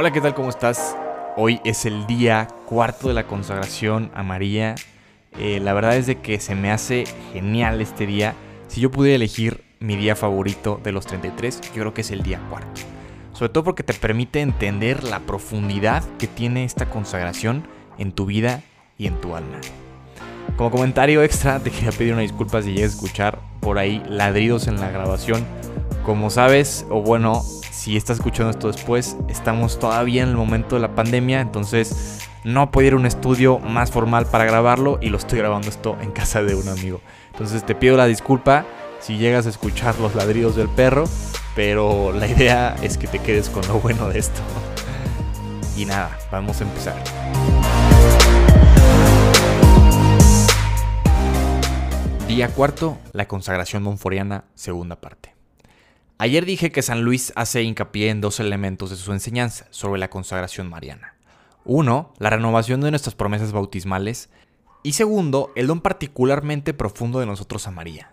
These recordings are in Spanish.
Hola, ¿qué tal? ¿Cómo estás? Hoy es el día cuarto de la consagración a María. Eh, la verdad es de que se me hace genial este día. Si yo pudiera elegir mi día favorito de los 33, yo creo que es el día cuarto. Sobre todo porque te permite entender la profundidad que tiene esta consagración en tu vida y en tu alma. Como comentario extra, te quería pedir una disculpa si llegas a escuchar por ahí ladridos en la grabación. Como sabes, o bueno, si estás escuchando esto después, estamos todavía en el momento de la pandemia, entonces no puedo ir a un estudio más formal para grabarlo y lo estoy grabando esto en casa de un amigo. Entonces te pido la disculpa si llegas a escuchar los ladridos del perro, pero la idea es que te quedes con lo bueno de esto. Y nada, vamos a empezar. Día cuarto, la consagración monforiana, segunda parte. Ayer dije que San Luis hace hincapié en dos elementos de su enseñanza sobre la consagración mariana. Uno, la renovación de nuestras promesas bautismales. Y segundo, el don particularmente profundo de nosotros a María.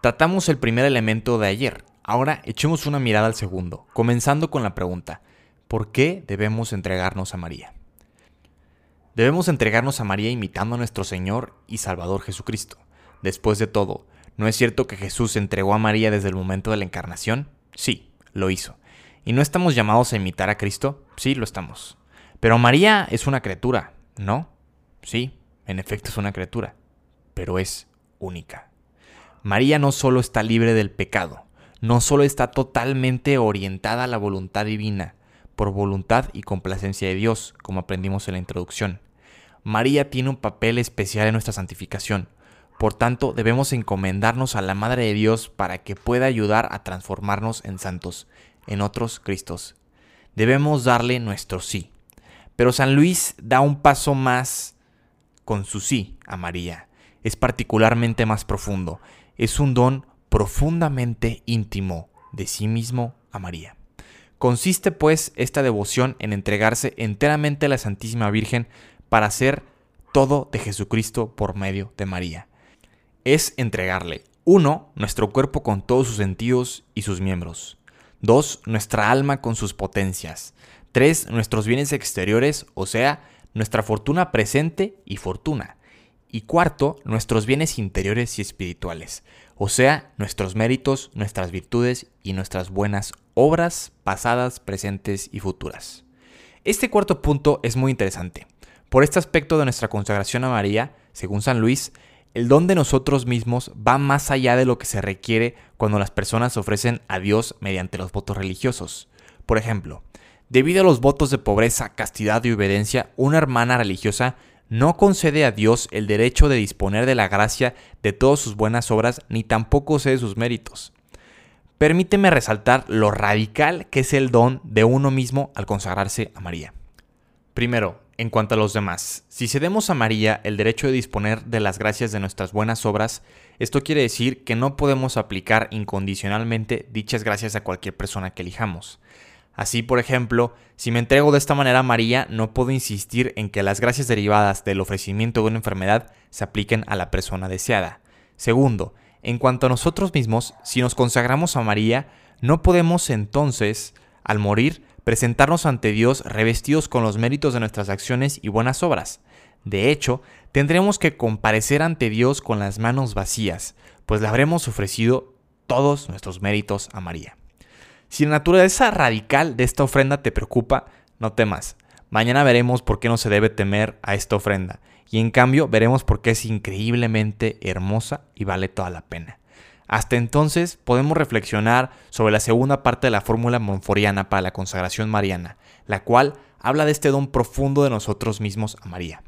Tratamos el primer elemento de ayer. Ahora echemos una mirada al segundo, comenzando con la pregunta, ¿por qué debemos entregarnos a María? Debemos entregarnos a María imitando a nuestro Señor y Salvador Jesucristo. Después de todo, ¿no es cierto que Jesús entregó a María desde el momento de la encarnación? Sí, lo hizo. ¿Y no estamos llamados a imitar a Cristo? Sí, lo estamos. Pero María es una criatura, ¿no? Sí, en efecto es una criatura, pero es única. María no solo está libre del pecado, no solo está totalmente orientada a la voluntad divina, por voluntad y complacencia de Dios, como aprendimos en la introducción. María tiene un papel especial en nuestra santificación, por tanto, debemos encomendarnos a la Madre de Dios para que pueda ayudar a transformarnos en santos, en otros Cristos. Debemos darle nuestro sí. Pero San Luis da un paso más con su sí a María. Es particularmente más profundo. Es un don profundamente íntimo de sí mismo a María. Consiste pues esta devoción en entregarse enteramente a la Santísima Virgen para hacer todo de Jesucristo por medio de María es entregarle, uno, nuestro cuerpo con todos sus sentidos y sus miembros. Dos, nuestra alma con sus potencias. Tres, nuestros bienes exteriores, o sea, nuestra fortuna presente y fortuna. Y cuarto, nuestros bienes interiores y espirituales, o sea, nuestros méritos, nuestras virtudes y nuestras buenas obras pasadas, presentes y futuras. Este cuarto punto es muy interesante. Por este aspecto de nuestra consagración a María, según San Luis, el don de nosotros mismos va más allá de lo que se requiere cuando las personas ofrecen a Dios mediante los votos religiosos. Por ejemplo, debido a los votos de pobreza, castidad y obediencia, una hermana religiosa no concede a Dios el derecho de disponer de la gracia de todas sus buenas obras ni tampoco cede sus méritos. Permíteme resaltar lo radical que es el don de uno mismo al consagrarse a María. Primero, en cuanto a los demás, si cedemos a María el derecho de disponer de las gracias de nuestras buenas obras, esto quiere decir que no podemos aplicar incondicionalmente dichas gracias a cualquier persona que elijamos. Así, por ejemplo, si me entrego de esta manera a María, no puedo insistir en que las gracias derivadas del ofrecimiento de una enfermedad se apliquen a la persona deseada. Segundo, en cuanto a nosotros mismos, si nos consagramos a María, no podemos entonces, al morir, presentarnos ante Dios revestidos con los méritos de nuestras acciones y buenas obras. De hecho, tendremos que comparecer ante Dios con las manos vacías, pues le habremos ofrecido todos nuestros méritos a María. Si la naturaleza radical de esta ofrenda te preocupa, no temas. Mañana veremos por qué no se debe temer a esta ofrenda, y en cambio veremos por qué es increíblemente hermosa y vale toda la pena. Hasta entonces podemos reflexionar sobre la segunda parte de la fórmula monforiana para la consagración mariana, la cual habla de este don profundo de nosotros mismos a María.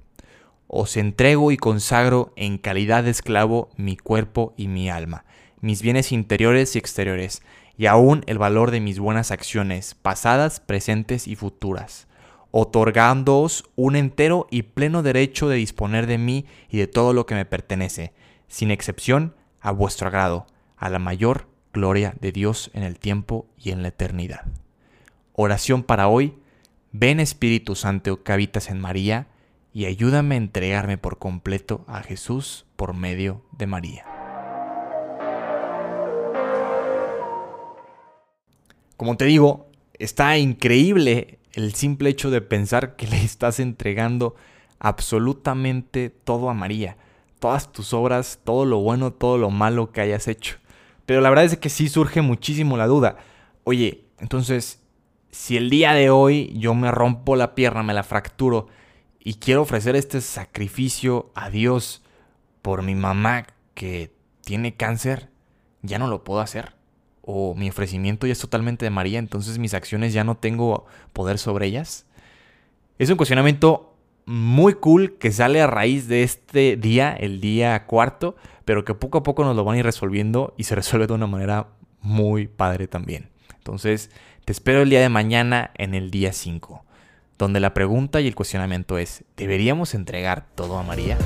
Os entrego y consagro en calidad de esclavo mi cuerpo y mi alma, mis bienes interiores y exteriores, y aún el valor de mis buenas acciones, pasadas, presentes y futuras, otorgándoos un entero y pleno derecho de disponer de mí y de todo lo que me pertenece, sin excepción, a vuestro agrado, a la mayor gloria de Dios en el tiempo y en la eternidad. Oración para hoy, ven Espíritu Santo que habitas en María, y ayúdame a entregarme por completo a Jesús por medio de María. Como te digo, está increíble el simple hecho de pensar que le estás entregando absolutamente todo a María. Todas tus obras, todo lo bueno, todo lo malo que hayas hecho. Pero la verdad es que sí surge muchísimo la duda. Oye, entonces, si el día de hoy yo me rompo la pierna, me la fracturo y quiero ofrecer este sacrificio a Dios por mi mamá que tiene cáncer, ya no lo puedo hacer. O mi ofrecimiento ya es totalmente de María, entonces mis acciones ya no tengo poder sobre ellas. Es un cuestionamiento muy cool que sale a raíz de este día, el día cuarto, pero que poco a poco nos lo van a ir resolviendo y se resuelve de una manera muy padre también. Entonces, te espero el día de mañana en el día 5, donde la pregunta y el cuestionamiento es, ¿deberíamos entregar todo a María?